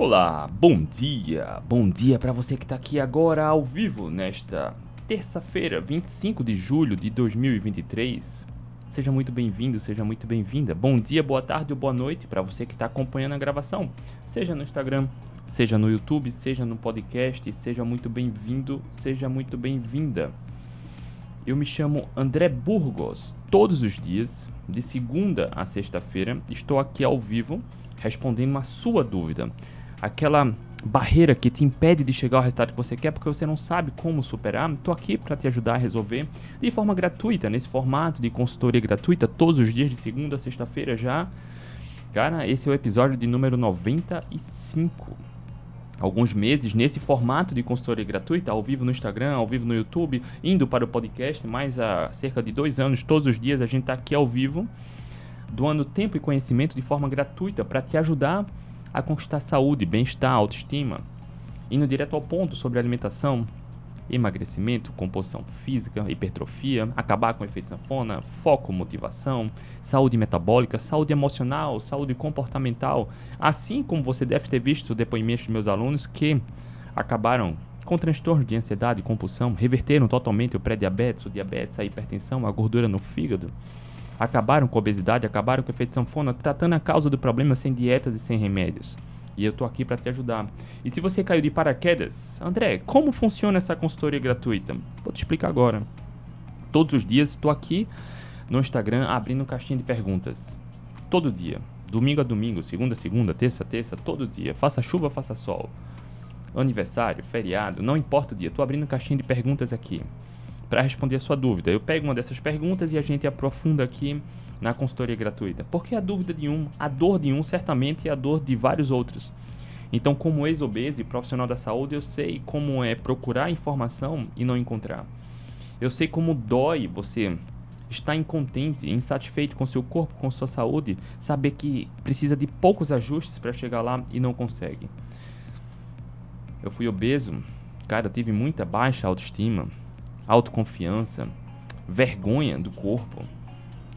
Olá, bom dia, bom dia para você que está aqui agora ao vivo nesta terça-feira, 25 de julho de 2023. Seja muito bem-vindo, seja muito bem-vinda. Bom dia, boa tarde ou boa noite para você que está acompanhando a gravação, seja no Instagram, seja no YouTube, seja no podcast. Seja muito bem-vindo, seja muito bem-vinda. Eu me chamo André Burgos. Todos os dias, de segunda a sexta-feira, estou aqui ao vivo respondendo uma sua dúvida aquela barreira que te impede de chegar ao resultado que você quer porque você não sabe como superar, estou aqui para te ajudar a resolver de forma gratuita, nesse formato de consultoria gratuita, todos os dias, de segunda a sexta-feira já. Cara, esse é o episódio de número 95. Alguns meses nesse formato de consultoria gratuita, ao vivo no Instagram, ao vivo no YouTube, indo para o podcast, mais há cerca de dois anos, todos os dias a gente está aqui ao vivo, doando tempo e conhecimento de forma gratuita para te ajudar a conquistar saúde, bem-estar, autoestima, indo direto ao ponto sobre alimentação, emagrecimento, composição física, hipertrofia, acabar com efeito sanfona, foco, motivação, saúde metabólica, saúde emocional, saúde comportamental, assim como você deve ter visto depoimentos de meus alunos que acabaram com transtorno de ansiedade e compulsão, reverteram totalmente o pré-diabetes, o diabetes, a hipertensão, a gordura no fígado, acabaram com a obesidade, acabaram com o efeito sanfona, tratando a causa do problema sem dietas e sem remédios. E eu tô aqui para te ajudar. E se você caiu de paraquedas, André, como funciona essa consultoria gratuita? Vou te explicar agora. Todos os dias estou aqui no Instagram abrindo caixinha de perguntas. Todo dia. Domingo a domingo, segunda a segunda, terça a terça, todo dia. Faça chuva, faça sol. Aniversário, feriado, não importa o dia. Estou abrindo caixinha de perguntas aqui para responder a sua dúvida. Eu pego uma dessas perguntas e a gente aprofunda aqui na consultoria gratuita. Porque a dúvida de um, a dor de um certamente é a dor de vários outros. Então, como ex-obeso e profissional da saúde, eu sei como é procurar informação e não encontrar. Eu sei como dói você estar incontente, insatisfeito com seu corpo, com sua saúde, saber que precisa de poucos ajustes para chegar lá e não consegue. Eu fui obeso, cara, eu tive muita baixa autoestima, autoconfiança, vergonha do corpo.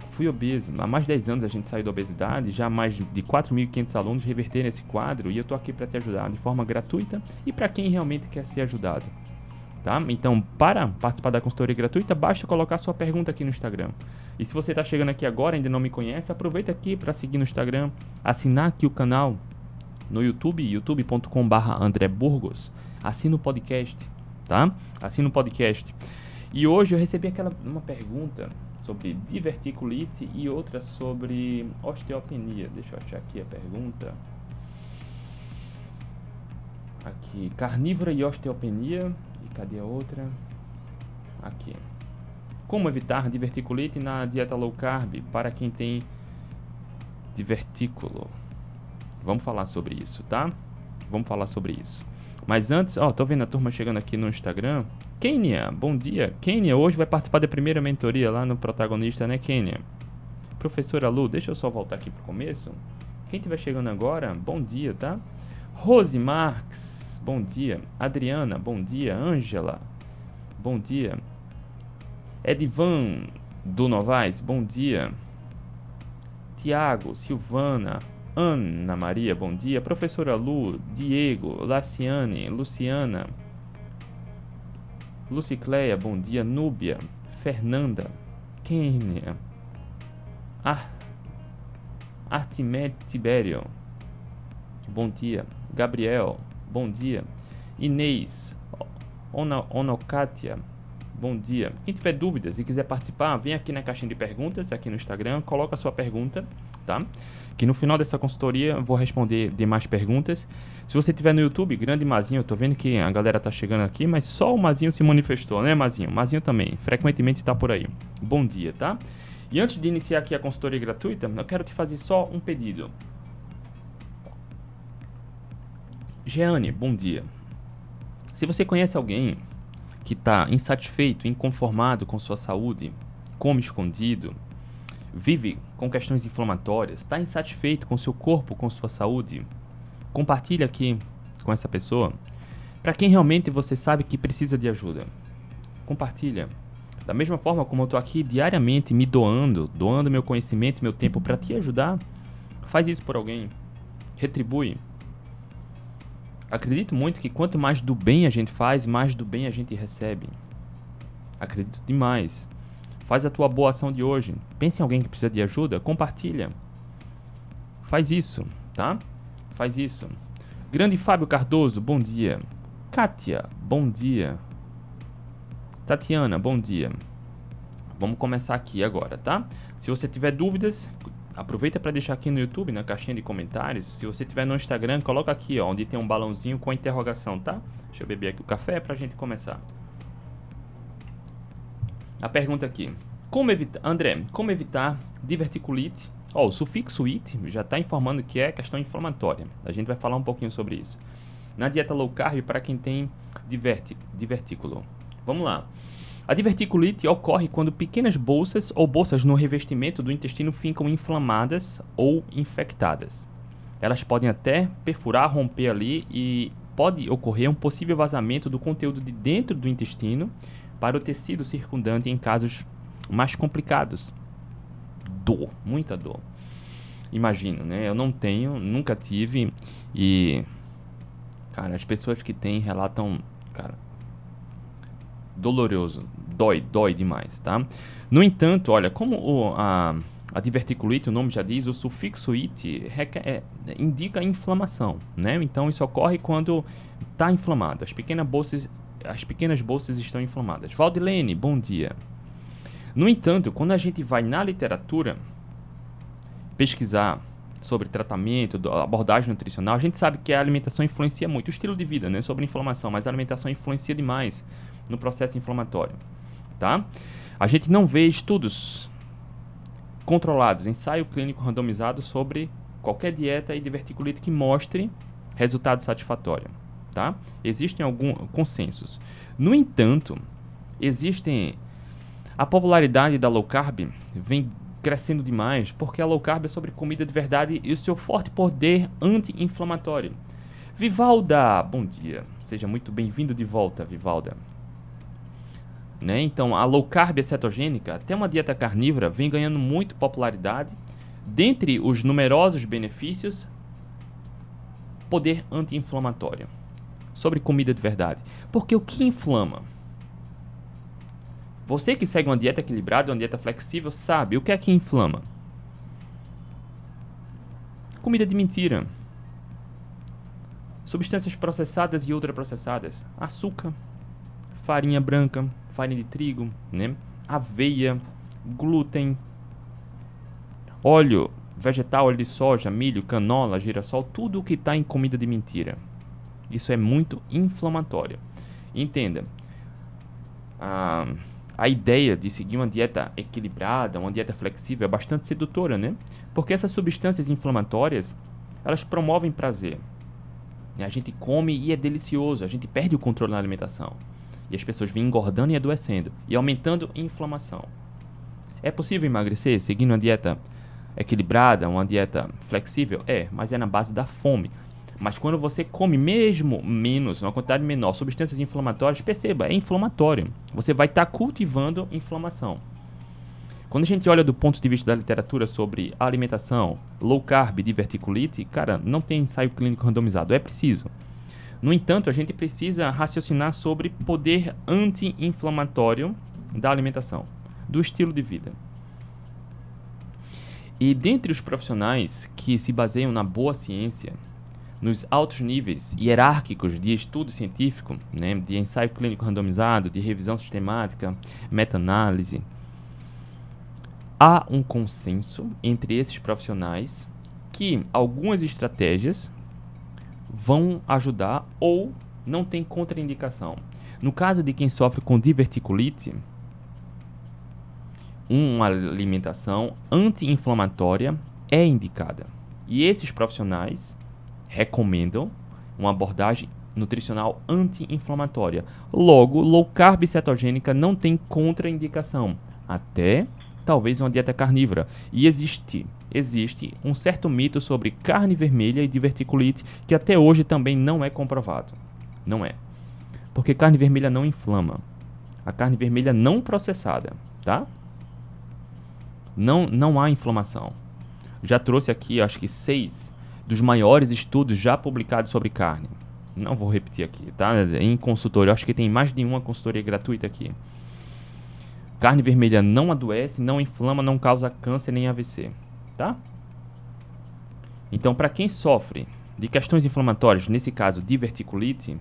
Fui obeso. Há mais de 10 anos a gente saiu da obesidade, já mais de 4.500 alunos reverteram esse quadro e eu estou aqui para te ajudar de forma gratuita e para quem realmente quer ser ajudado. Tá? Então, para participar da consultoria gratuita, basta colocar sua pergunta aqui no Instagram. E se você está chegando aqui agora e ainda não me conhece, aproveita aqui para seguir no Instagram, assinar aqui o canal no YouTube, youtube.com/barra André Burgos. Assina o podcast, tá? Assina o podcast. E hoje eu recebi aquela uma pergunta sobre diverticulite e outra sobre osteopenia. Deixa eu achar aqui a pergunta. Aqui, carnívora e osteopenia. E cadê a outra? Aqui. Como evitar diverticulite na dieta low carb para quem tem divertículo? Vamos falar sobre isso, tá? Vamos falar sobre isso. Mas antes, ó, tô vendo a turma chegando aqui no Instagram. Kênia, bom dia. Kênia hoje vai participar da primeira mentoria lá no protagonista, né, Kênia? Professora Lu, deixa eu só voltar aqui pro começo. Quem estiver chegando agora, bom dia, tá? Rose Marques, bom dia. Adriana, bom dia. Ângela, bom dia. Edivan do Novaes, bom dia. Tiago, Silvana, Ana Maria, bom dia. Professora Lu, Diego, Laciane, Luciana, Lucicleia, bom dia. Núbia, Fernanda, Kênia, Ar Tibério, bom dia. Gabriel, bom dia. Inês, Ona, bom dia. Quem tiver dúvidas e quiser participar, vem aqui na caixinha de perguntas, aqui no Instagram, coloca a sua pergunta, tá? Que no final dessa consultoria eu vou responder demais perguntas. Se você tiver no YouTube, grande Mazinho, eu tô vendo que a galera tá chegando aqui, mas só o Mazinho se manifestou, né, Mazinho? Mazinho também, frequentemente tá por aí. Bom dia, tá? E antes de iniciar aqui a consultoria gratuita, eu quero te fazer só um pedido. Jeane, bom dia. Se você conhece alguém que está insatisfeito, inconformado com sua saúde, come escondido, vive com questões inflamatórias, está insatisfeito com seu corpo, com sua saúde, compartilhe aqui com essa pessoa. Para quem realmente você sabe que precisa de ajuda, compartilha. Da mesma forma como eu estou aqui diariamente me doando, doando meu conhecimento, meu tempo para te ajudar, faz isso por alguém. Retribui. Acredito muito que quanto mais do bem a gente faz, mais do bem a gente recebe. Acredito demais. Faz a tua boa ação de hoje. Pense em alguém que precisa de ajuda, compartilha. Faz isso, tá? Faz isso. Grande Fábio Cardoso, bom dia. Kátia, bom dia. Tatiana, bom dia. Vamos começar aqui agora, tá? Se você tiver dúvidas, aproveita para deixar aqui no YouTube, na caixinha de comentários. Se você tiver no Instagram, coloca aqui, ó, onde tem um balãozinho com a interrogação, tá? Deixa eu beber aqui o café para a gente começar. A pergunta aqui. Como evitar, André, como evitar diverticulite? Ó, o sufixo it já está informando que é questão inflamatória. A gente vai falar um pouquinho sobre isso. Na dieta low carb para quem tem divertículo. Vamos lá. A diverticulite ocorre quando pequenas bolsas ou bolsas no revestimento do intestino ficam inflamadas ou infectadas. Elas podem até perfurar, romper ali e pode ocorrer um possível vazamento do conteúdo de dentro do intestino para o tecido circundante em casos mais complicados. Dor, muita dor. Imagino, né? Eu não tenho, nunca tive e cara, as pessoas que têm relatam, cara, doloroso, dói, dói demais, tá? No entanto, olha, como o, a, a diverticulite, o nome já diz, o sufixo it requer, é, indica inflamação, né? Então isso ocorre quando está inflamado. As pequenas bolsas, as pequenas bolsas estão inflamadas. Valdilene, bom dia. No entanto, quando a gente vai na literatura pesquisar sobre tratamento, abordagem nutricional, a gente sabe que a alimentação influencia muito o estilo de vida, né? Sobre inflamação, mas a alimentação influencia demais no processo inflamatório, tá? A gente não vê estudos controlados, ensaio clínico randomizado sobre qualquer dieta e diverticulite que mostre resultado satisfatório, tá? Existem alguns consensos. No entanto, existem a popularidade da low carb vem crescendo demais porque a low carb é sobre comida de verdade e o seu forte poder anti-inflamatório. Vivalda, bom dia. Seja muito bem-vindo de volta, Vivalda. Né? Então, a low carb é cetogênica, até uma dieta carnívora, vem ganhando muito popularidade. Dentre os numerosos benefícios, poder anti-inflamatório. Sobre comida de verdade. Porque o que inflama? Você que segue uma dieta equilibrada, uma dieta flexível, sabe o que é que inflama. Comida de mentira. Substâncias processadas e ultraprocessadas. Açúcar, farinha branca, farinha de trigo, né? aveia, glúten, óleo vegetal, óleo de soja, milho, canola, girassol, tudo o que está em comida de mentira. Isso é muito inflamatório. Entenda, a, a ideia de seguir uma dieta equilibrada, uma dieta flexível é bastante sedutora, né? Porque essas substâncias inflamatórias, elas promovem prazer. A gente come e é delicioso, a gente perde o controle na alimentação. E as pessoas vêm engordando e adoecendo e aumentando a inflamação. É possível emagrecer seguindo uma dieta equilibrada, uma dieta flexível? É, mas é na base da fome. Mas quando você come mesmo menos, uma quantidade menor, substâncias inflamatórias, perceba, é inflamatório. Você vai estar tá cultivando inflamação. Quando a gente olha do ponto de vista da literatura sobre alimentação, low carb, diverticulite, cara, não tem ensaio clínico randomizado, é preciso. No entanto, a gente precisa raciocinar sobre poder anti-inflamatório da alimentação, do estilo de vida. E dentre os profissionais que se baseiam na boa ciência, nos altos níveis hierárquicos de estudo científico, né, de ensaio clínico randomizado, de revisão sistemática, meta-análise, há um consenso entre esses profissionais que algumas estratégias vão ajudar ou não tem contraindicação. No caso de quem sofre com diverticulite, uma alimentação anti-inflamatória é indicada. E esses profissionais recomendam uma abordagem nutricional anti-inflamatória. Logo, low carb cetogênica não tem contraindicação, até talvez uma dieta carnívora. E existe existe um certo mito sobre carne vermelha e diverticulite que até hoje também não é comprovado. Não é. Porque carne vermelha não inflama. A carne vermelha não processada, tá? Não, não há inflamação. Já trouxe aqui, acho que seis dos maiores estudos já publicados sobre carne. Não vou repetir aqui, tá? Em consultoria, acho que tem mais de uma consultoria gratuita aqui. Carne vermelha não adoece, não inflama, não causa câncer nem AVC, tá? Então, para quem sofre de questões inflamatórias, nesse caso diverticulite,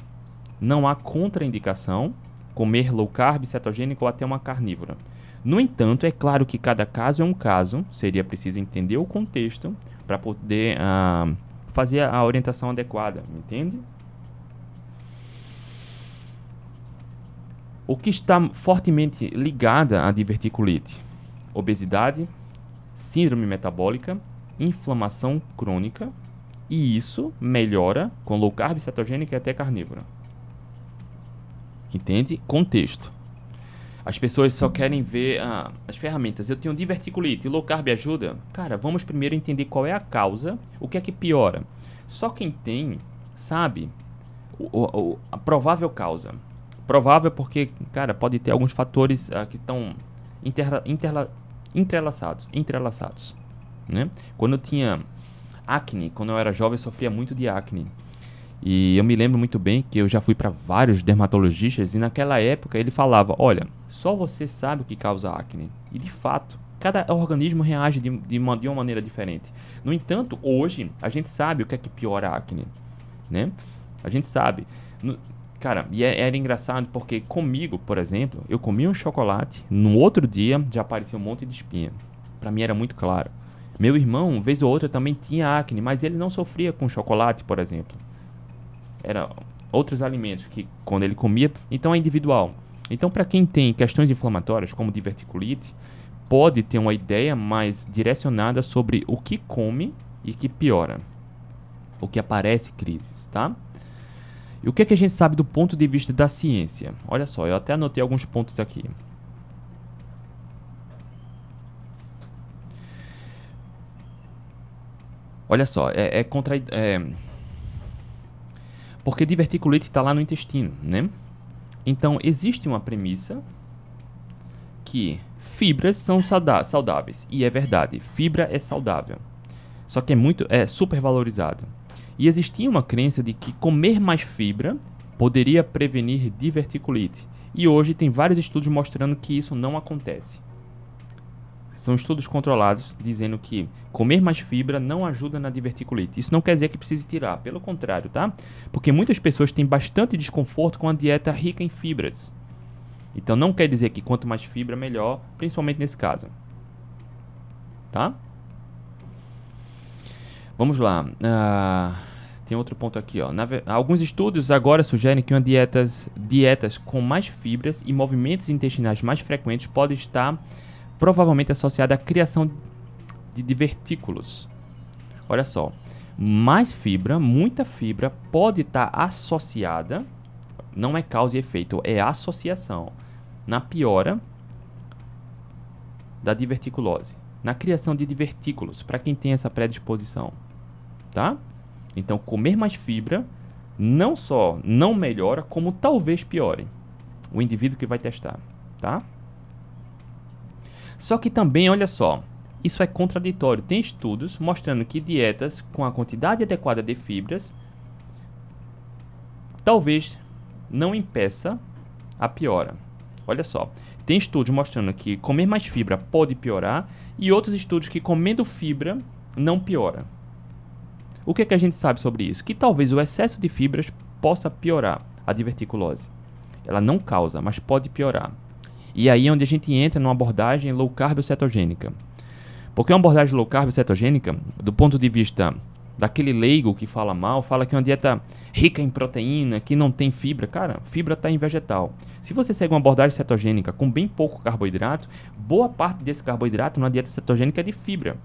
não há contraindicação comer low carb, cetogênico ou até uma carnívora. No entanto, é claro que cada caso é um caso, seria preciso entender o contexto para poder uh, fazer a orientação adequada, entende? O que está fortemente ligada à diverticulite? Obesidade, síndrome metabólica, inflamação crônica, e isso melhora com low carb, cetogênica e até carnívora. Entende? Contexto. As pessoas só querem ver ah, as ferramentas. Eu tenho diverticulite, low carb ajuda? Cara, vamos primeiro entender qual é a causa, o que é que piora. Só quem tem sabe o, o, a provável causa. Provável porque, cara, pode ter alguns fatores ah, que estão entrelaçados, entrelaçados, né? Quando eu tinha acne, quando eu era jovem, eu sofria muito de acne. E eu me lembro muito bem que eu já fui para vários dermatologistas e naquela época ele falava: olha, só você sabe o que causa acne. E de fato, cada organismo reage de, de, uma, de uma maneira diferente. No entanto, hoje a gente sabe o que é que piora a acne, né? A gente sabe. No, cara, e é, era engraçado porque comigo, por exemplo, eu comia um chocolate, no outro dia já aparecia um monte de espinha. Para mim era muito claro. Meu irmão, vez ou outra, também tinha acne, mas ele não sofria com chocolate, por exemplo era outros alimentos que quando ele comia, então é individual. Então para quem tem questões inflamatórias como diverticulite, pode ter uma ideia mais direcionada sobre o que come e que piora, o que aparece crises, tá? E o que, é que a gente sabe do ponto de vista da ciência? Olha só, eu até anotei alguns pontos aqui. Olha só, é, é contra. É, porque diverticulite está lá no intestino, né? Então, existe uma premissa que fibras são saudáveis. E é verdade, fibra é saudável. Só que é muito é super valorizado. E existia uma crença de que comer mais fibra poderia prevenir diverticulite. E hoje tem vários estudos mostrando que isso não acontece. São estudos controlados dizendo que comer mais fibra não ajuda na diverticulite. Isso não quer dizer que precise tirar, pelo contrário, tá? Porque muitas pessoas têm bastante desconforto com a dieta rica em fibras. Então não quer dizer que quanto mais fibra melhor, principalmente nesse caso. Tá? Vamos lá. Uh, tem outro ponto aqui, ó. Na, alguns estudos agora sugerem que uma dietas, dietas com mais fibras e movimentos intestinais mais frequentes podem estar provavelmente associada à criação de divertículos. Olha só, mais fibra, muita fibra pode estar tá associada, não é causa e efeito, é associação na piora da diverticulose, na criação de divertículos, para quem tem essa predisposição, tá? Então, comer mais fibra não só não melhora, como talvez piore o indivíduo que vai testar, tá? Só que também, olha só, isso é contraditório. Tem estudos mostrando que dietas com a quantidade adequada de fibras talvez não impeça a piora. Olha só, tem estudos mostrando que comer mais fibra pode piorar e outros estudos que comendo fibra não piora. O que, é que a gente sabe sobre isso? Que talvez o excesso de fibras possa piorar a diverticulose. Ela não causa, mas pode piorar. E aí é onde a gente entra numa abordagem low carb cetogênica. Porque uma abordagem low carb cetogênica, do ponto de vista daquele leigo que fala mal, fala que é uma dieta rica em proteína, que não tem fibra. Cara, fibra está em vegetal. Se você segue uma abordagem cetogênica com bem pouco carboidrato, boa parte desse carboidrato numa dieta cetogênica é de fibra.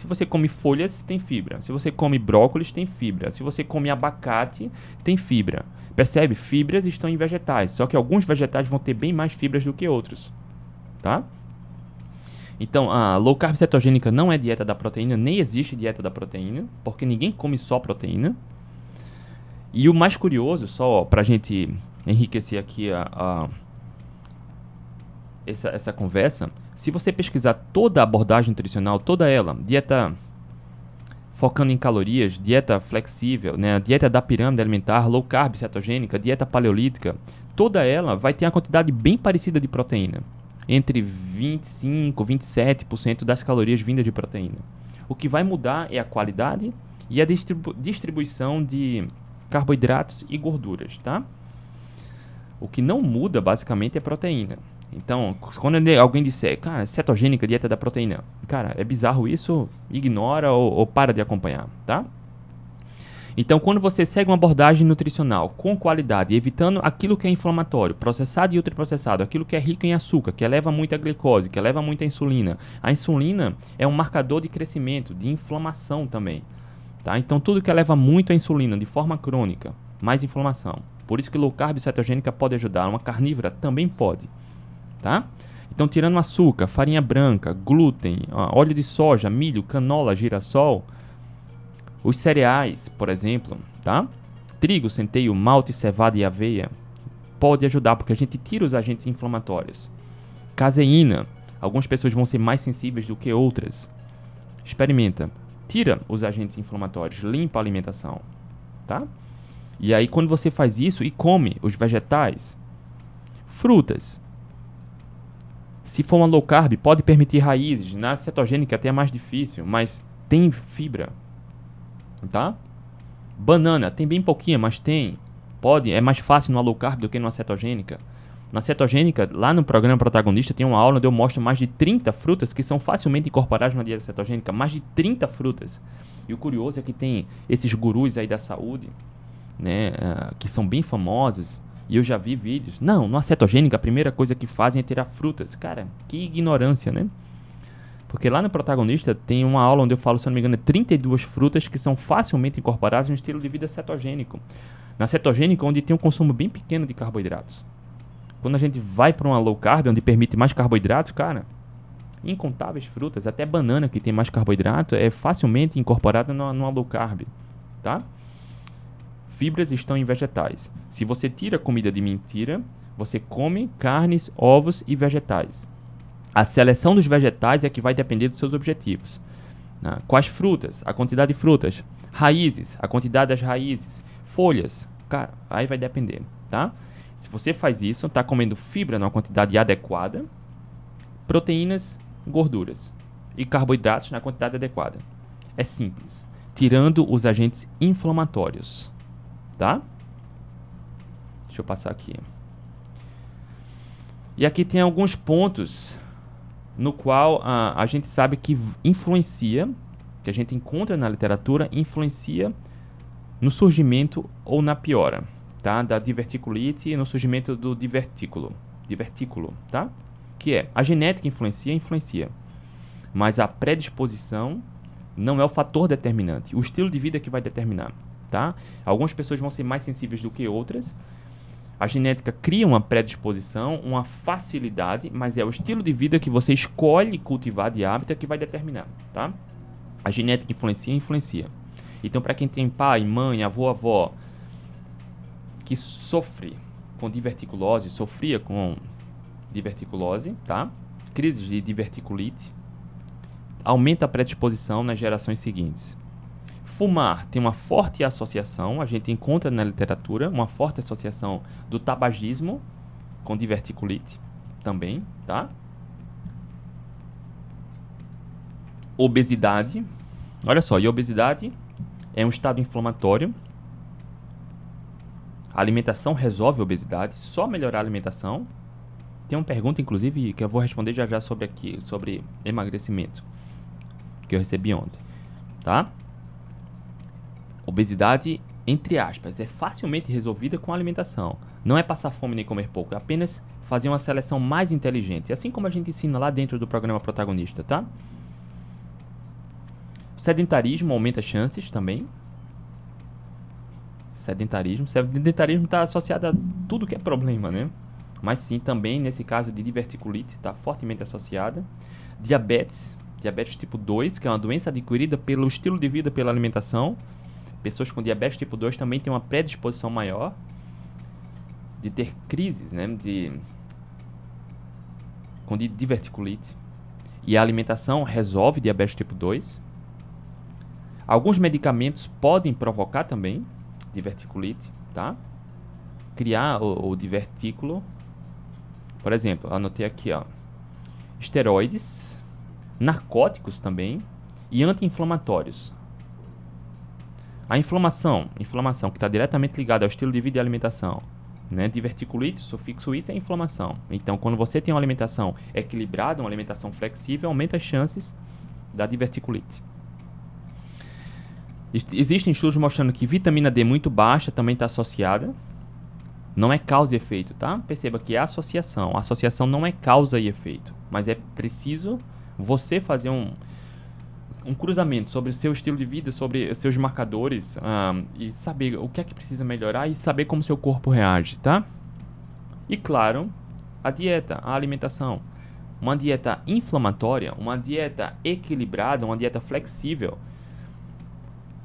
Se você come folhas, tem fibra. Se você come brócolis, tem fibra. Se você come abacate, tem fibra. Percebe? Fibras estão em vegetais, só que alguns vegetais vão ter bem mais fibras do que outros, tá? Então, a low carb cetogênica não é dieta da proteína, nem existe dieta da proteína, porque ninguém come só proteína. E o mais curioso, só para a gente enriquecer aqui a, a essa, essa conversa, se você pesquisar toda a abordagem nutricional, toda ela, dieta focando em calorias, dieta flexível, né, dieta da pirâmide alimentar, low carb, cetogênica, dieta paleolítica, toda ela vai ter uma quantidade bem parecida de proteína, entre 25 e 27% das calorias vindas de proteína. O que vai mudar é a qualidade e a distribu distribuição de carboidratos e gorduras, tá? O que não muda basicamente é proteína. Então, quando alguém disser, cara, cetogênica, dieta da proteína, cara, é bizarro isso, ignora ou, ou para de acompanhar, tá? Então, quando você segue uma abordagem nutricional com qualidade, evitando aquilo que é inflamatório, processado e ultraprocessado, aquilo que é rico em açúcar, que eleva muita glicose, que eleva muita insulina. A insulina é um marcador de crescimento, de inflamação também. Tá? Então, tudo que eleva muito a insulina de forma crônica, mais inflamação. Por isso que low carb cetogênica pode ajudar. Uma carnívora também pode tá? Então, tirando açúcar, farinha branca, glúten, óleo de soja, milho, canola, girassol, os cereais, por exemplo, tá? Trigo, centeio, malte, cevada e aveia pode ajudar porque a gente tira os agentes inflamatórios. Caseína, algumas pessoas vão ser mais sensíveis do que outras. Experimenta, tira os agentes inflamatórios, limpa a alimentação, tá? E aí quando você faz isso e come os vegetais, frutas, se for uma low carb, pode permitir raízes. Na cetogênica até é mais difícil, mas tem fibra. Tá? Banana, tem bem pouquinha, mas tem. Pode, é mais fácil numa low carb do que numa cetogênica. Na cetogênica, lá no programa protagonista, tem uma aula onde eu mostro mais de 30 frutas que são facilmente incorporadas na dieta cetogênica. Mais de 30 frutas. E o curioso é que tem esses gurus aí da saúde, né, uh, que são bem famosos, e eu já vi vídeos. Não, no cetogênica a primeira coisa que fazem é tirar frutas. Cara, que ignorância, né? Porque lá no protagonista tem uma aula onde eu falo, se não me engano, 32 frutas que são facilmente incorporadas no estilo de vida cetogênico. Na cetogênica, onde tem um consumo bem pequeno de carboidratos. Quando a gente vai para uma low carb, onde permite mais carboidratos, cara, incontáveis frutas, até banana que tem mais carboidrato, é facilmente incorporada numa, numa low carb, tá? Fibras estão em vegetais. Se você tira comida de mentira, você come carnes, ovos e vegetais. A seleção dos vegetais é que vai depender dos seus objetivos. Né? Quais frutas? A quantidade de frutas. Raízes, a quantidade das raízes. Folhas, cara, aí vai depender, tá? Se você faz isso, está comendo fibra numa quantidade adequada, proteínas, gorduras e carboidratos na quantidade adequada. É simples, tirando os agentes inflamatórios tá? Deixa eu passar aqui. E aqui tem alguns pontos no qual a, a gente sabe que influencia, que a gente encontra na literatura, influencia no surgimento ou na piora, tá? Da diverticulite e no surgimento do divertículo, divertículo, tá? Que é, a genética influencia, influencia. Mas a predisposição não é o fator determinante, o estilo de vida que vai determinar tá? Algumas pessoas vão ser mais sensíveis do que outras. A genética cria uma predisposição, uma facilidade, mas é o estilo de vida que você escolhe cultivar de hábito que vai determinar, tá? A genética influencia, influencia. Então, para quem tem pai, mãe, avô, avó que sofre com diverticulose, sofria com diverticulose, tá? Crises de diverticulite, aumenta a predisposição nas gerações seguintes. Fumar tem uma forte associação, a gente encontra na literatura uma forte associação do tabagismo com diverticulite também, tá? Obesidade. Olha só, e obesidade é um estado inflamatório. A alimentação resolve a obesidade, só melhorar a alimentação. Tem uma pergunta, inclusive, que eu vou responder já já sobre aqui, sobre emagrecimento, que eu recebi ontem, tá? Obesidade, entre aspas, é facilmente resolvida com alimentação. Não é passar fome nem comer pouco, é apenas fazer uma seleção mais inteligente, assim como a gente ensina lá dentro do programa protagonista, tá? Sedentarismo aumenta chances também. Sedentarismo. Sedentarismo está associado a tudo que é problema, né? Mas sim, também nesse caso de diverticulite está fortemente associada. Diabetes, diabetes tipo 2, que é uma doença adquirida pelo estilo de vida, pela alimentação pessoas com diabetes tipo 2 também têm uma predisposição maior de ter crises, né, de com diverticulite. E a alimentação resolve diabetes tipo 2. Alguns medicamentos podem provocar também diverticulite, tá? Criar o, o divertículo. Por exemplo, anotei aqui, ó. Esteroides, narcóticos também e anti-inflamatórios. A inflamação, inflamação que está diretamente ligada ao estilo de vida e alimentação. Né? Diverticulite, sufixo it é inflamação. Então, quando você tem uma alimentação equilibrada, uma alimentação flexível, aumenta as chances da diverticulite. Existem estudos mostrando que vitamina D muito baixa também está associada. Não é causa e efeito, tá? Perceba que é associação. A associação não é causa e efeito, mas é preciso você fazer um, um cruzamento sobre o seu estilo de vida, sobre seus marcadores um, e saber o que é que precisa melhorar e saber como seu corpo reage, tá? E claro, a dieta, a alimentação. Uma dieta inflamatória, uma dieta equilibrada, uma dieta flexível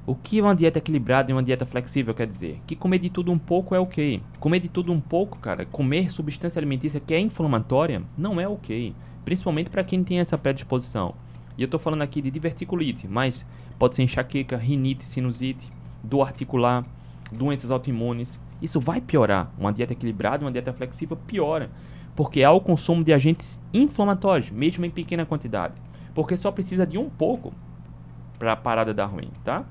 o que uma dieta equilibrada e uma dieta flexível quer dizer? Que comer de tudo um pouco é ok. Comer de tudo um pouco, cara, comer substância alimentícia que é inflamatória não é ok. Principalmente para quem tem essa predisposição. E eu estou falando aqui de diverticulite, mas pode ser enxaqueca, rinite, sinusite, dor articular, doenças autoimunes. Isso vai piorar. Uma dieta equilibrada, uma dieta flexível piora. Porque há o consumo de agentes inflamatórios, mesmo em pequena quantidade. Porque só precisa de um pouco para a parada dar ruim, tá?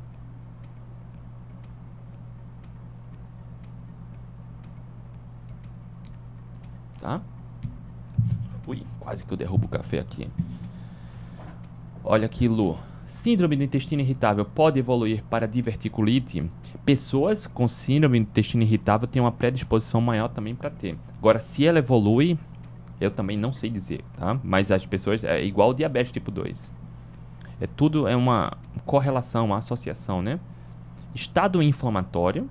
tá? Ui, quase que eu derrubo o café aqui. Olha aqui, Lu. Síndrome do intestino irritável pode evoluir para diverticulite? Pessoas com síndrome do intestino irritável têm uma predisposição maior também para ter. Agora, se ela evolui, eu também não sei dizer, tá? Mas as pessoas é igual diabetes tipo 2. É tudo é uma correlação, uma associação, né? Estado inflamatório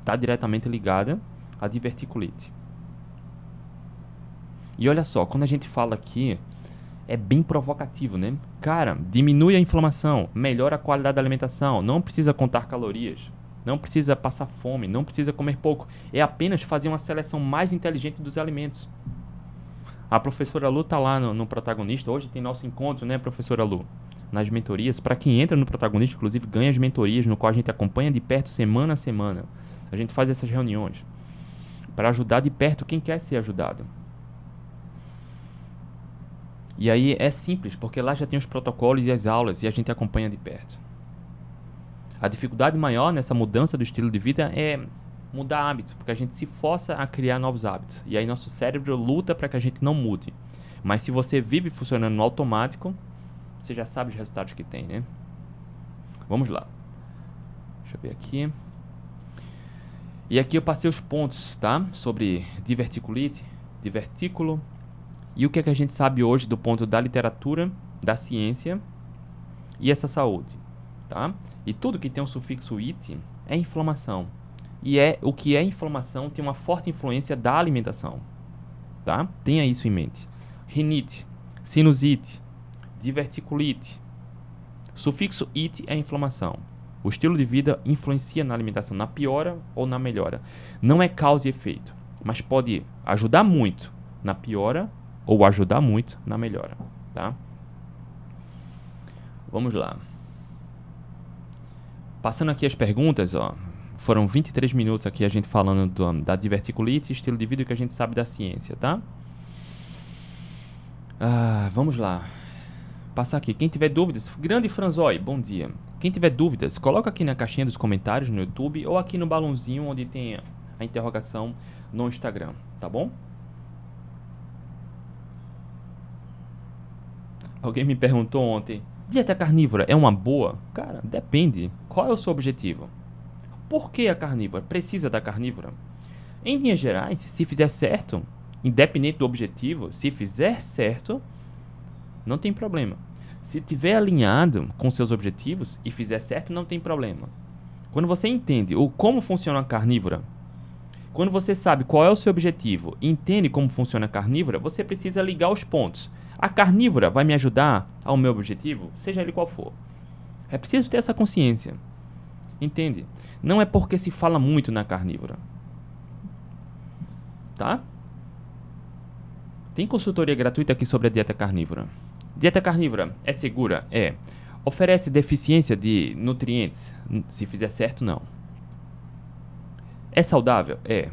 está diretamente ligada à diverticulite. E olha só, quando a gente fala aqui, é bem provocativo, né? Cara, diminui a inflamação, melhora a qualidade da alimentação, não precisa contar calorias, não precisa passar fome, não precisa comer pouco. É apenas fazer uma seleção mais inteligente dos alimentos. A professora Lu tá lá no, no protagonista. Hoje tem nosso encontro, né, professora Lu? Nas mentorias. Para quem entra no protagonista, inclusive, ganha as mentorias, no qual a gente acompanha de perto semana a semana. A gente faz essas reuniões para ajudar de perto quem quer ser ajudado. E aí é simples, porque lá já tem os protocolos e as aulas e a gente acompanha de perto. A dificuldade maior nessa mudança do estilo de vida é mudar hábito, porque a gente se força a criar novos hábitos. E aí nosso cérebro luta para que a gente não mude. Mas se você vive funcionando no automático, você já sabe os resultados que tem, né? Vamos lá. Deixa eu ver aqui. E aqui eu passei os pontos, tá? Sobre diverticulite, divertículo, e o que, é que a gente sabe hoje do ponto da literatura, da ciência e essa saúde, tá? E tudo que tem um sufixo it é inflamação. E é o que é inflamação tem uma forte influência da alimentação, tá? Tenha isso em mente. Rinite, sinusite, diverticulite. Sufixo it é inflamação. O estilo de vida influencia na alimentação, na piora ou na melhora. Não é causa e efeito, mas pode ajudar muito na piora ou ajudar muito na melhora, tá? Vamos lá. Passando aqui as perguntas, ó. Foram 23 minutos aqui a gente falando do, da diverticulite, estilo de vida que a gente sabe da ciência, tá? Ah, vamos lá. Passar aqui. Quem tiver dúvidas, grande Franzói, bom dia. Quem tiver dúvidas, coloca aqui na caixinha dos comentários no YouTube ou aqui no balãozinho onde tem a interrogação no Instagram, tá bom? Alguém me perguntou ontem: dieta carnívora é uma boa? Cara, depende. Qual é o seu objetivo? Por que a carnívora? Precisa da carnívora? Em linhas gerais, se fizer certo, independente do objetivo, se fizer certo, não tem problema. Se tiver alinhado com seus objetivos e fizer certo, não tem problema. Quando você entende o como funciona a carnívora, quando você sabe qual é o seu objetivo entende como funciona a carnívora, você precisa ligar os pontos. A carnívora vai me ajudar ao meu objetivo, seja ele qual for. É preciso ter essa consciência. Entende? Não é porque se fala muito na carnívora. Tá? Tem consultoria gratuita aqui sobre a dieta carnívora. Dieta carnívora é segura? É. Oferece deficiência de nutrientes? Se fizer certo, não. É saudável? É.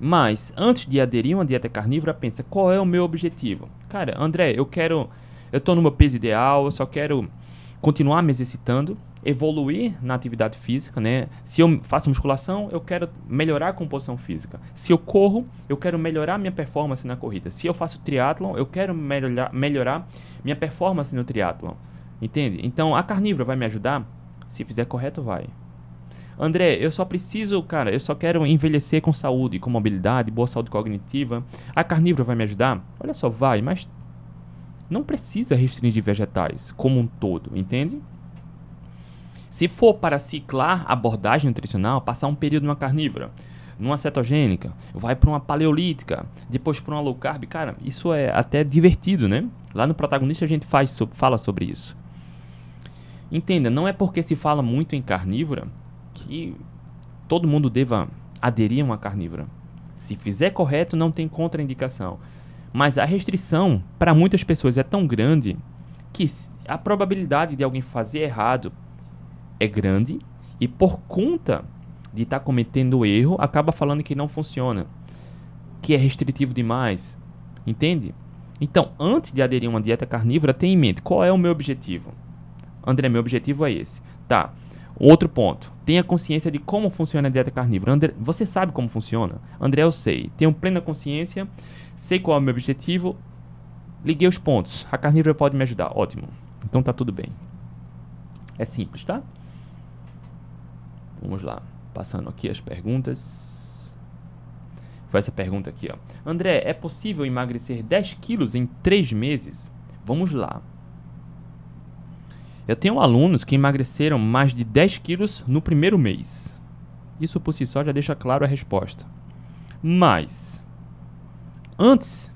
Mas, antes de aderir a uma dieta carnívora, pensa, qual é o meu objetivo? Cara, André, eu quero... Eu tô no meu peso ideal, eu só quero continuar me exercitando, evoluir na atividade física, né? Se eu faço musculação, eu quero melhorar a composição física. Se eu corro, eu quero melhorar minha performance na corrida. Se eu faço triatlon, eu quero melhorar, melhorar minha performance no triatlon. Entende? Então, a carnívora vai me ajudar? Se fizer correto, vai. André, eu só preciso, cara, eu só quero envelhecer com saúde, com mobilidade, boa saúde cognitiva. A carnívora vai me ajudar? Olha só, vai, mas não precisa restringir vegetais como um todo, entende? Se for para ciclar a abordagem nutricional, passar um período numa carnívora, numa cetogênica, vai para uma paleolítica, depois para uma low carb, cara, isso é até divertido, né? Lá no protagonista a gente faz, fala sobre isso. Entenda, não é porque se fala muito em carnívora que todo mundo deva aderir a uma carnívora. Se fizer correto, não tem contraindicação. Mas a restrição para muitas pessoas é tão grande que a probabilidade de alguém fazer errado é grande e por conta de estar tá cometendo erro, acaba falando que não funciona, que é restritivo demais. Entende? Então, antes de aderir a uma dieta carnívora, tenha em mente qual é o meu objetivo. André, meu objetivo é esse. Tá. Outro ponto. Tenha consciência de como funciona a dieta carnívora. André, você sabe como funciona? André, eu sei. Tenho plena consciência. Sei qual é o meu objetivo. Liguei os pontos. A carnívora pode me ajudar. Ótimo. Então tá tudo bem. É simples, tá? Vamos lá. Passando aqui as perguntas. Foi essa pergunta aqui, ó. André, é possível emagrecer 10 quilos em 3 meses? Vamos lá. Eu tenho alunos que emagreceram mais de 10 quilos no primeiro mês. Isso por si só já deixa claro a resposta. Mas, antes,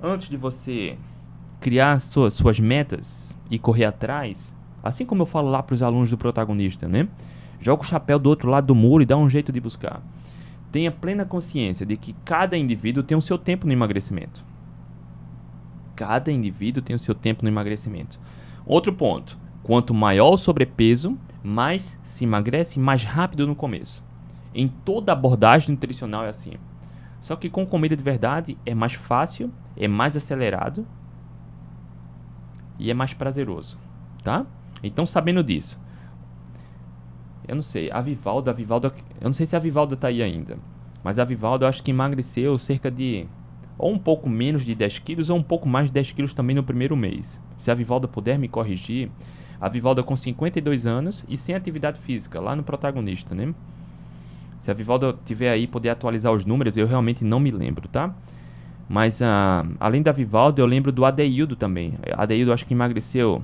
antes de você criar suas, suas metas e correr atrás, assim como eu falo lá para os alunos do protagonista, né? Joga o chapéu do outro lado do muro e dá um jeito de buscar. Tenha plena consciência de que cada indivíduo tem o seu tempo no emagrecimento. Cada indivíduo tem o seu tempo no emagrecimento. Outro ponto: Quanto maior o sobrepeso, mais se emagrece mais rápido no começo. Em toda abordagem nutricional é assim. Só que com comida de verdade é mais fácil, é mais acelerado e é mais prazeroso, tá? Então sabendo disso, eu não sei, a Vivalda, a Vivalda, eu não sei se a Vivalda tá aí ainda, mas a Vivalda eu acho que emagreceu cerca de ou um pouco menos de 10 quilos ou um pouco mais de 10 quilos também no primeiro mês. Se a Vivalda puder me corrigir, a Vivalda com 52 anos e sem atividade física, lá no protagonista, né? Se a Vivalda tiver aí poder atualizar os números, eu realmente não me lembro, tá? Mas uh, além da Vivalda, eu lembro do Adeildo também. Adeildo acho que emagreceu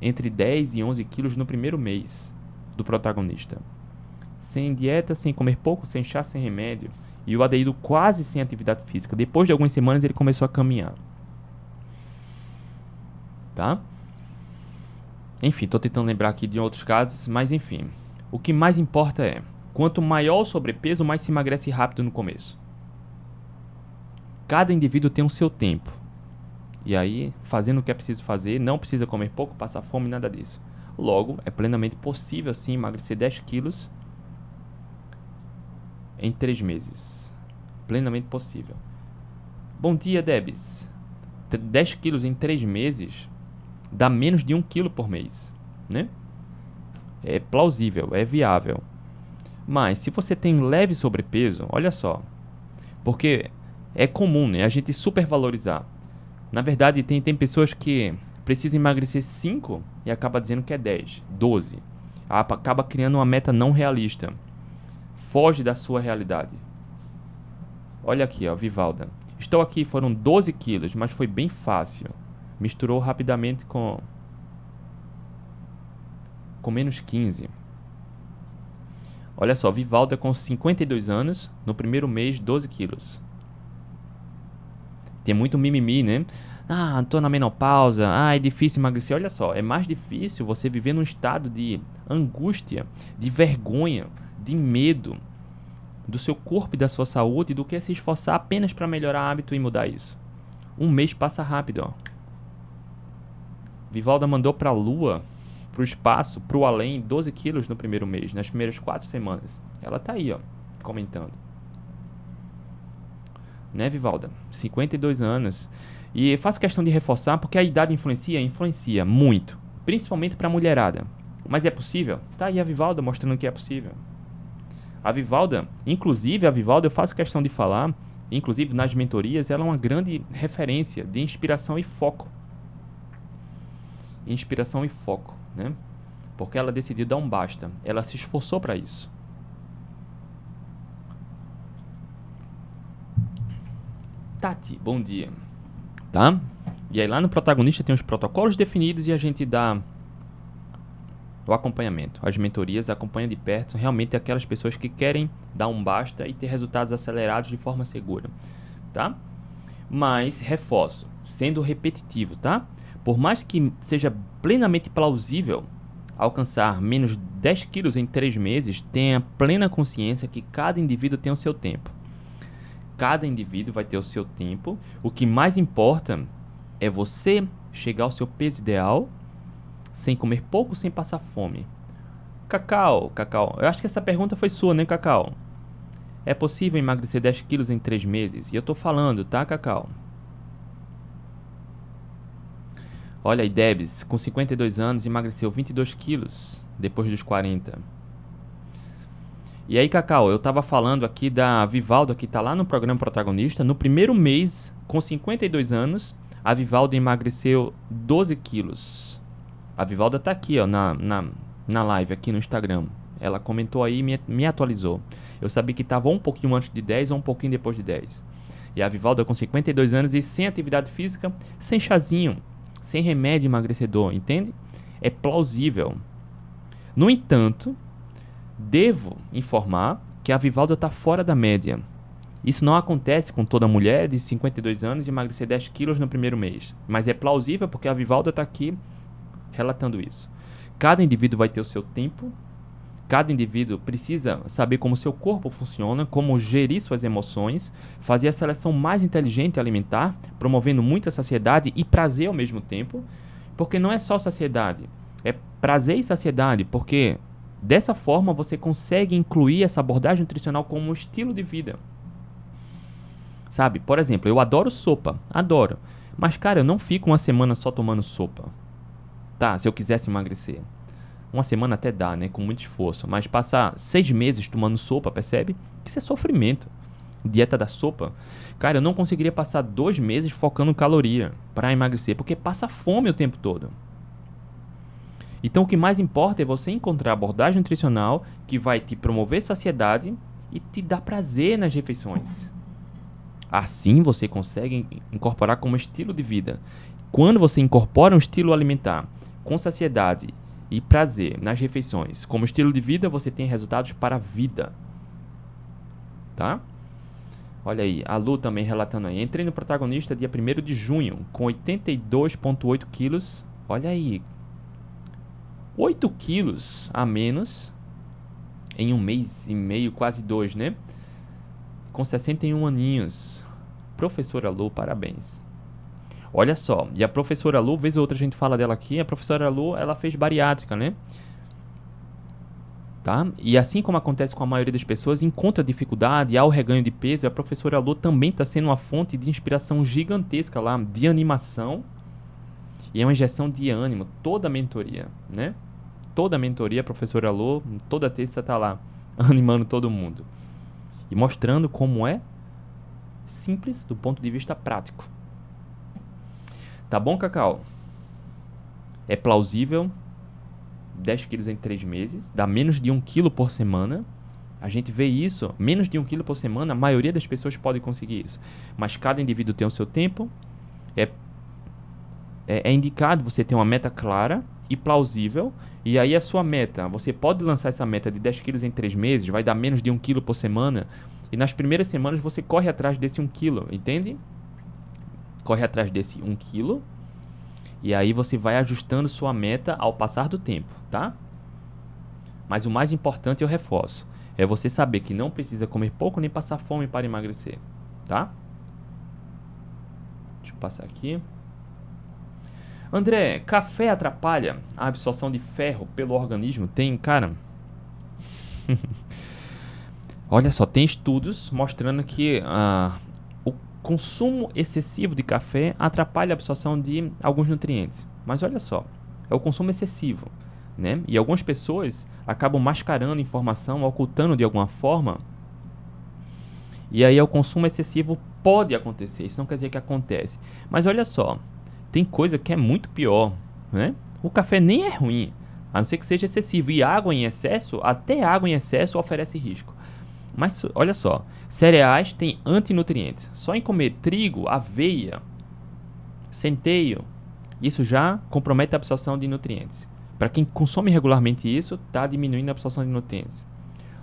entre 10 e 11 quilos no primeiro mês do protagonista. Sem dieta, sem comer pouco, sem chá, sem remédio. E o Adeildo quase sem atividade física. Depois de algumas semanas ele começou a caminhar. Tá? Enfim, estou tentando lembrar aqui de outros casos, mas enfim. O que mais importa é, quanto maior o sobrepeso, mais se emagrece rápido no começo. Cada indivíduo tem o seu tempo. E aí, fazendo o que é preciso fazer, não precisa comer pouco, passar fome, nada disso. Logo, é plenamente possível sim emagrecer 10 quilos em 3 meses. Plenamente possível. Bom dia, Debs. 10 quilos em 3 meses dá menos de um quilo por mês, né? É plausível, é viável. Mas se você tem leve sobrepeso, olha só, porque é comum, né? A gente supervalorizar. Na verdade, tem, tem pessoas que precisam emagrecer 5 e acaba dizendo que é 10, 12. Acaba criando uma meta não realista. Foge da sua realidade. Olha aqui, ó, Vivalda. Estou aqui, foram 12 quilos, mas foi bem fácil misturou rapidamente com com menos 15. Olha só, Vivalda com 52 anos, no primeiro mês 12 quilos. Tem muito mimimi, né? Ah, tô na menopausa, ah, é difícil emagrecer. Olha só, é mais difícil você viver num estado de angústia, de vergonha, de medo do seu corpo e da sua saúde do que se esforçar apenas para melhorar hábito e mudar isso. Um mês passa rápido, ó. Vivalda mandou pra lua, pro espaço, pro além, 12 quilos no primeiro mês, nas primeiras quatro semanas. Ela tá aí, ó, comentando. Né, Vivalda? 52 anos. E faço questão de reforçar porque a idade influencia, influencia muito, principalmente para a mulherada. Mas é possível? Tá aí a Vivalda mostrando que é possível. A Vivalda, inclusive a Vivalda, eu faço questão de falar, inclusive nas mentorias, ela é uma grande referência de inspiração e foco. Inspiração e foco, né? Porque ela decidiu dar um basta. Ela se esforçou para isso. Tati, bom dia tá? E aí lá no protagonista tem os protocolos definidos e a gente dá o acompanhamento. As mentorias acompanham de perto realmente aquelas pessoas que querem dar um basta e ter resultados acelerados de forma segura, tá? Mas reforço, sendo repetitivo, tá? Por mais que seja plenamente plausível alcançar menos 10 quilos em 3 meses, tenha plena consciência que cada indivíduo tem o seu tempo. Cada indivíduo vai ter o seu tempo. O que mais importa é você chegar ao seu peso ideal sem comer pouco, sem passar fome. Cacau, Cacau, eu acho que essa pergunta foi sua, né, Cacau? É possível emagrecer 10 quilos em 3 meses? E eu tô falando, tá, Cacau? Olha aí, Debs, com 52 anos, emagreceu 22 quilos depois dos 40. E aí, Cacau, eu tava falando aqui da Vivaldo, que tá lá no programa protagonista. No primeiro mês, com 52 anos, a Vivaldo emagreceu 12 quilos. A Vivalda tá aqui, ó, na, na, na live, aqui no Instagram. Ela comentou aí e me, me atualizou. Eu sabia que tava um pouquinho antes de 10 ou um pouquinho depois de 10. E a Vivalda com 52 anos e sem atividade física, sem chazinho, sem remédio emagrecedor, entende? É plausível. No entanto, Devo informar que a Vivalda está fora da média. Isso não acontece com toda mulher de 52 anos emagrecer 10 quilos no primeiro mês, mas é plausível porque a Vivalda está aqui relatando isso. Cada indivíduo vai ter o seu tempo, cada indivíduo precisa saber como seu corpo funciona, como gerir suas emoções, fazer a seleção mais inteligente alimentar, promovendo muita saciedade e prazer ao mesmo tempo, porque não é só saciedade, é prazer e saciedade, porque Dessa forma, você consegue incluir essa abordagem nutricional como um estilo de vida. Sabe? Por exemplo, eu adoro sopa, adoro. Mas, cara, eu não fico uma semana só tomando sopa. Tá, se eu quisesse emagrecer. Uma semana até dá, né? Com muito esforço. Mas passar seis meses tomando sopa, percebe? Isso é sofrimento. Dieta da sopa. Cara, eu não conseguiria passar dois meses focando caloria para emagrecer, porque passa fome o tempo todo. Então o que mais importa é você encontrar abordagem nutricional que vai te promover saciedade e te dar prazer nas refeições. Assim você consegue incorporar como estilo de vida. Quando você incorpora um estilo alimentar com saciedade e prazer nas refeições como estilo de vida, você tem resultados para a vida. Tá? Olha aí, a Lu também relatando aí. Entrei no protagonista dia 1 de junho com 82,8 quilos. Olha aí, 8 quilos a menos em um mês e meio, quase dois, né? Com 61 aninhos. Professora Lu, parabéns. Olha só, e a professora Lu, vez ou outra a gente fala dela aqui, a professora Lu, ela fez bariátrica, né? Tá? E assim como acontece com a maioria das pessoas, encontra dificuldade ao reganho de peso, a professora Lu também está sendo uma fonte de inspiração gigantesca lá, de animação e é uma injeção de ânimo, toda a mentoria, né? Toda a mentoria, a professora Lô, toda terça tá lá, animando todo mundo. E mostrando como é simples do ponto de vista prático. Tá bom, Cacau? É plausível 10 quilos em 3 meses, dá menos de 1 quilo por semana. A gente vê isso, menos de 1 quilo por semana, a maioria das pessoas pode conseguir isso. Mas cada indivíduo tem o seu tempo, é é, é indicado você ter uma meta clara e plausível. E aí a sua meta, você pode lançar essa meta de 10 quilos em 3 meses, vai dar menos de 1 quilo por semana. E nas primeiras semanas você corre atrás desse 1 quilo, entende? Corre atrás desse 1 quilo. E aí você vai ajustando sua meta ao passar do tempo, tá? Mas o mais importante eu reforço. É você saber que não precisa comer pouco nem passar fome para emagrecer, tá? Deixa eu passar aqui. André, café atrapalha a absorção de ferro pelo organismo? Tem, cara. Olha só, tem estudos mostrando que uh, o consumo excessivo de café atrapalha a absorção de alguns nutrientes. Mas olha só, é o consumo excessivo. Né? E algumas pessoas acabam mascarando informação, ocultando de alguma forma. E aí o consumo excessivo pode acontecer. Isso não quer dizer que acontece. Mas olha só, tem coisa que é muito pior, né? O café nem é ruim, a não ser que seja excessivo. E água em excesso, até água em excesso oferece risco. Mas olha só, cereais têm antinutrientes. Só em comer trigo, aveia, centeio, isso já compromete a absorção de nutrientes. Para quem consome regularmente isso, está diminuindo a absorção de nutrientes.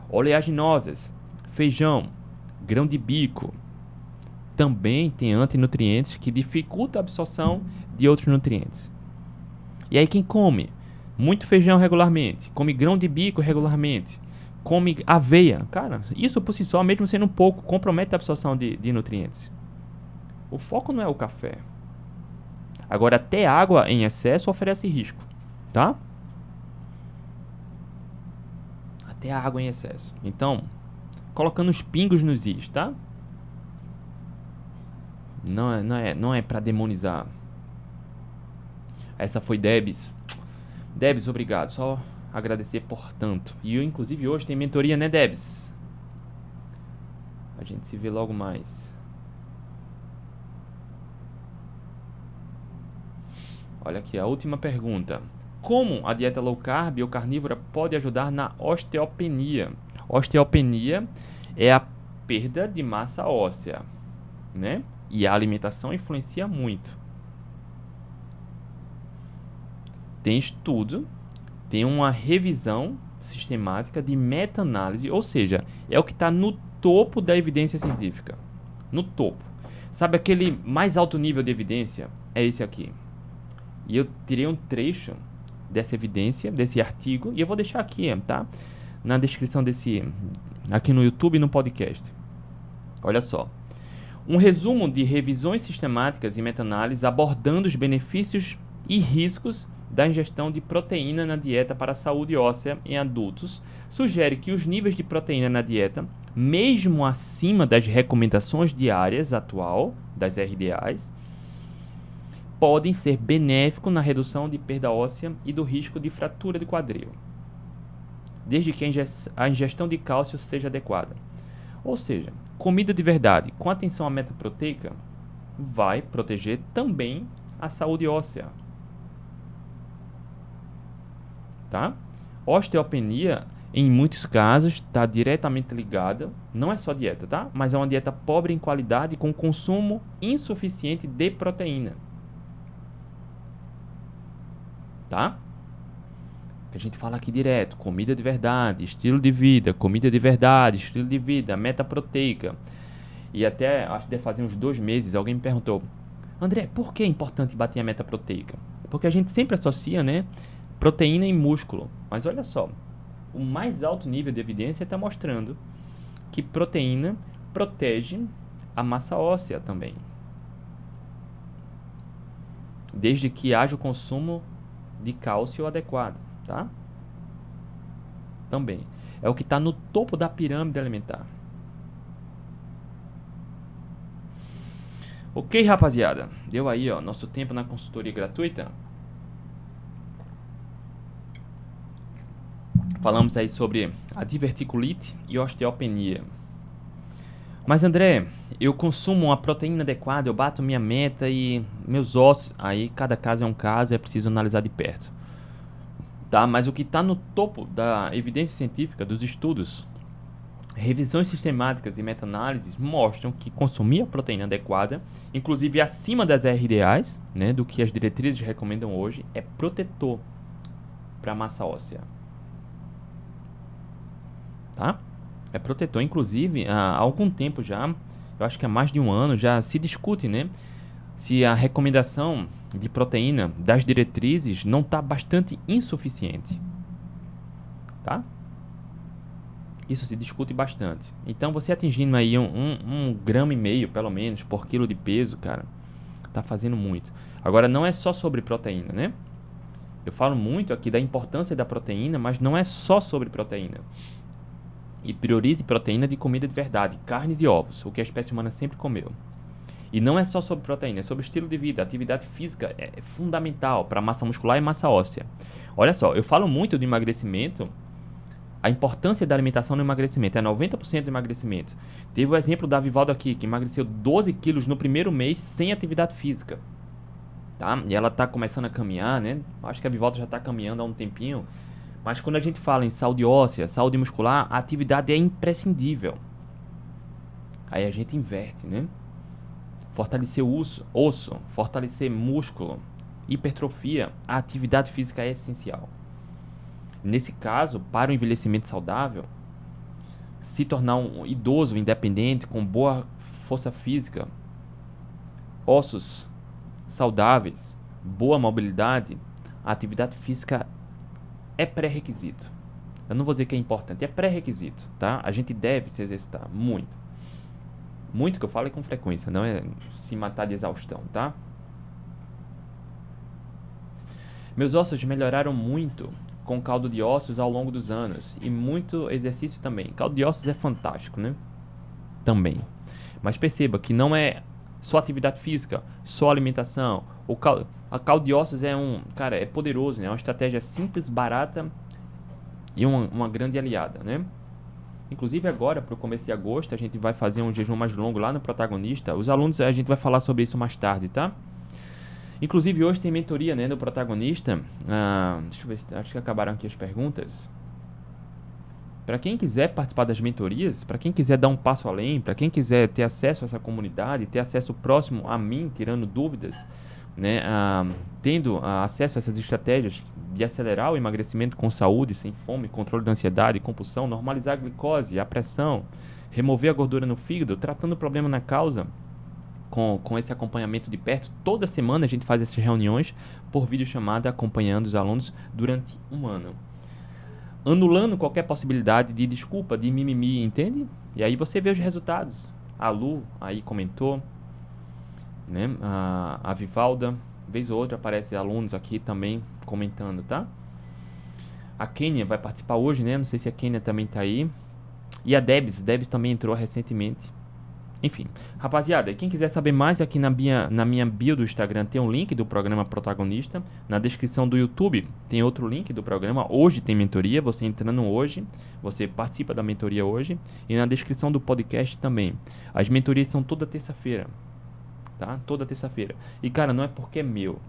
Oleaginosas, feijão, grão de bico, também tem antinutrientes que dificultam a absorção de outros nutrientes. E aí quem come muito feijão regularmente, come grão de bico regularmente, come aveia, cara, isso por si só, mesmo sendo um pouco, compromete a absorção de, de nutrientes. O foco não é o café. Agora, até água em excesso oferece risco, tá? Até água em excesso. Então, colocando os pingos nos is, tá? Não é, não é, não é para demonizar. Essa foi Debs. Debs, obrigado. Só agradecer por tanto. E eu, inclusive, hoje tem mentoria, né, Debs? A gente se vê logo mais. Olha aqui, a última pergunta. Como a dieta low carb ou carnívora pode ajudar na osteopenia? Osteopenia é a perda de massa óssea, né? E a alimentação influencia muito. Tem estudo, tem uma revisão sistemática de meta-análise, ou seja, é o que está no topo da evidência científica. No topo. Sabe aquele mais alto nível de evidência? É esse aqui. E eu tirei um trecho dessa evidência, desse artigo, e eu vou deixar aqui, tá? Na descrição desse. aqui no YouTube e no podcast. Olha só. Um resumo de revisões sistemáticas e meta-análises abordando os benefícios e riscos da ingestão de proteína na dieta para a saúde óssea em adultos sugere que os níveis de proteína na dieta, mesmo acima das recomendações diárias atual das RDAs, podem ser benéficos na redução de perda óssea e do risco de fratura de quadril, desde que a ingestão de cálcio seja adequada. Ou seja, comida de verdade com atenção à meta proteica vai proteger também a saúde óssea. Tá? Osteopenia, em muitos casos, está diretamente ligada, não é só dieta, tá? Mas é uma dieta pobre em qualidade com consumo insuficiente de proteína. Tá? que a gente fala aqui direto, comida de verdade, estilo de vida, comida de verdade, estilo de vida, meta proteica. E até, acho que deve fazer uns dois meses, alguém me perguntou, André, por que é importante bater a meta proteica? Porque a gente sempre associa, né, proteína e músculo. Mas olha só, o mais alto nível de evidência está mostrando que proteína protege a massa óssea também. Desde que haja o consumo de cálcio adequado tá? Também. É o que está no topo da pirâmide alimentar. Ok, rapaziada. Deu aí, ó, nosso tempo na consultoria gratuita. Falamos aí sobre a diverticulite e osteopenia. Mas André, eu consumo uma proteína adequada, eu bato minha meta e meus ossos, aí cada caso é um caso, é preciso analisar de perto tá? Mas o que está no topo da evidência científica, dos estudos, revisões sistemáticas e meta-análises mostram que consumir a proteína adequada, inclusive acima das RDAs, né, do que as diretrizes recomendam hoje, é protetor para a massa óssea. Tá? É protetor, inclusive, há algum tempo já, eu acho que há mais de um ano, já se discute, né? se a recomendação de proteína das diretrizes não está bastante insuficiente. Tá? Isso se discute bastante. Então, você atingindo aí um, um, um grama e meio, pelo menos, por quilo de peso, cara, está fazendo muito. Agora, não é só sobre proteína, né? Eu falo muito aqui da importância da proteína, mas não é só sobre proteína. E priorize proteína de comida de verdade, carnes e ovos, o que a espécie humana sempre comeu. E não é só sobre proteína, é sobre estilo de vida. Atividade física é fundamental para massa muscular e massa óssea. Olha só, eu falo muito do emagrecimento, a importância da alimentação no emagrecimento é 90% do emagrecimento. Teve o exemplo da Vivaldo aqui, que emagreceu 12 quilos no primeiro mês sem atividade física. Tá? E ela está começando a caminhar, né? Acho que a Vivaldo já está caminhando há um tempinho. Mas quando a gente fala em saúde óssea, saúde muscular, a atividade é imprescindível. Aí a gente inverte, né? Fortalecer o osso, osso, fortalecer músculo, hipertrofia, a atividade física é essencial. Nesse caso, para o envelhecimento saudável, se tornar um idoso independente com boa força física, ossos saudáveis, boa mobilidade, a atividade física é pré-requisito. Eu não vou dizer que é importante, é pré-requisito, tá? A gente deve se exercitar muito. Muito que eu falo é com frequência, não é se matar de exaustão, tá? Meus ossos melhoraram muito com caldo de ossos ao longo dos anos e muito exercício também. Caldo de ossos é fantástico, né? Também. Mas perceba que não é só atividade física, só alimentação. O caldo, a ossos é um, cara, é poderoso, né? É uma estratégia simples, barata e uma, uma grande aliada, né? Inclusive agora, para o começo de agosto, a gente vai fazer um jejum mais longo lá no protagonista. Os alunos, a gente vai falar sobre isso mais tarde, tá? Inclusive hoje tem mentoria, né, do protagonista. Ah, deixa eu ver se acho que acabaram aqui as perguntas. Para quem quiser participar das mentorias, para quem quiser dar um passo além, para quem quiser ter acesso a essa comunidade, ter acesso próximo a mim, tirando dúvidas, né, tendo ah, acesso a essas estratégias de acelerar o emagrecimento com saúde, sem fome, controle da ansiedade, compulsão, normalizar a glicose, a pressão, remover a gordura no fígado, tratando o problema na causa, com, com esse acompanhamento de perto. Toda semana a gente faz essas reuniões por videochamada acompanhando os alunos durante um ano. Anulando qualquer possibilidade de desculpa, de mimimi, entende? E aí você vê os resultados. A Lu aí comentou, né? A, a Vivalda, vez ou outra aparece alunos aqui também comentando, tá? A Kênia vai participar hoje, né? Não sei se a Kênia também tá aí. E a Debs, Debs também entrou recentemente. Enfim, rapaziada, quem quiser saber mais aqui na minha, na minha bio do Instagram tem um link do programa Protagonista. Na descrição do YouTube tem outro link do programa. Hoje tem mentoria, você entrando hoje, você participa da mentoria hoje. E na descrição do podcast também. As mentorias são toda terça-feira, tá? Toda terça-feira. E cara, não é porque é meu,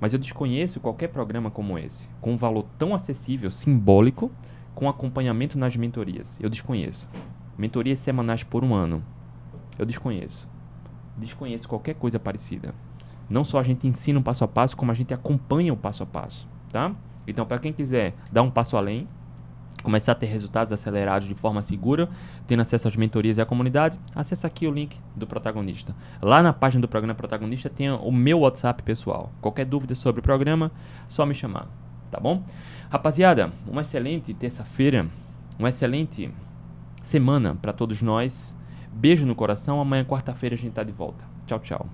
mas eu desconheço qualquer programa como esse, com um valor tão acessível, simbólico, com acompanhamento nas mentorias. Eu desconheço. Mentorias semanais por um ano. Eu desconheço. Desconheço qualquer coisa parecida. Não só a gente ensina um passo a passo, como a gente acompanha o passo a passo, tá? Então, para quem quiser dar um passo além, começar a ter resultados acelerados de forma segura, tendo acesso às mentorias e à comunidade, acessa aqui o link do protagonista. Lá na página do programa protagonista tem o meu WhatsApp pessoal. Qualquer dúvida sobre o programa, só me chamar, tá bom? Rapaziada, uma excelente terça-feira, uma excelente semana para todos nós. Beijo no coração. Amanhã, quarta-feira, a gente tá de volta. Tchau, tchau.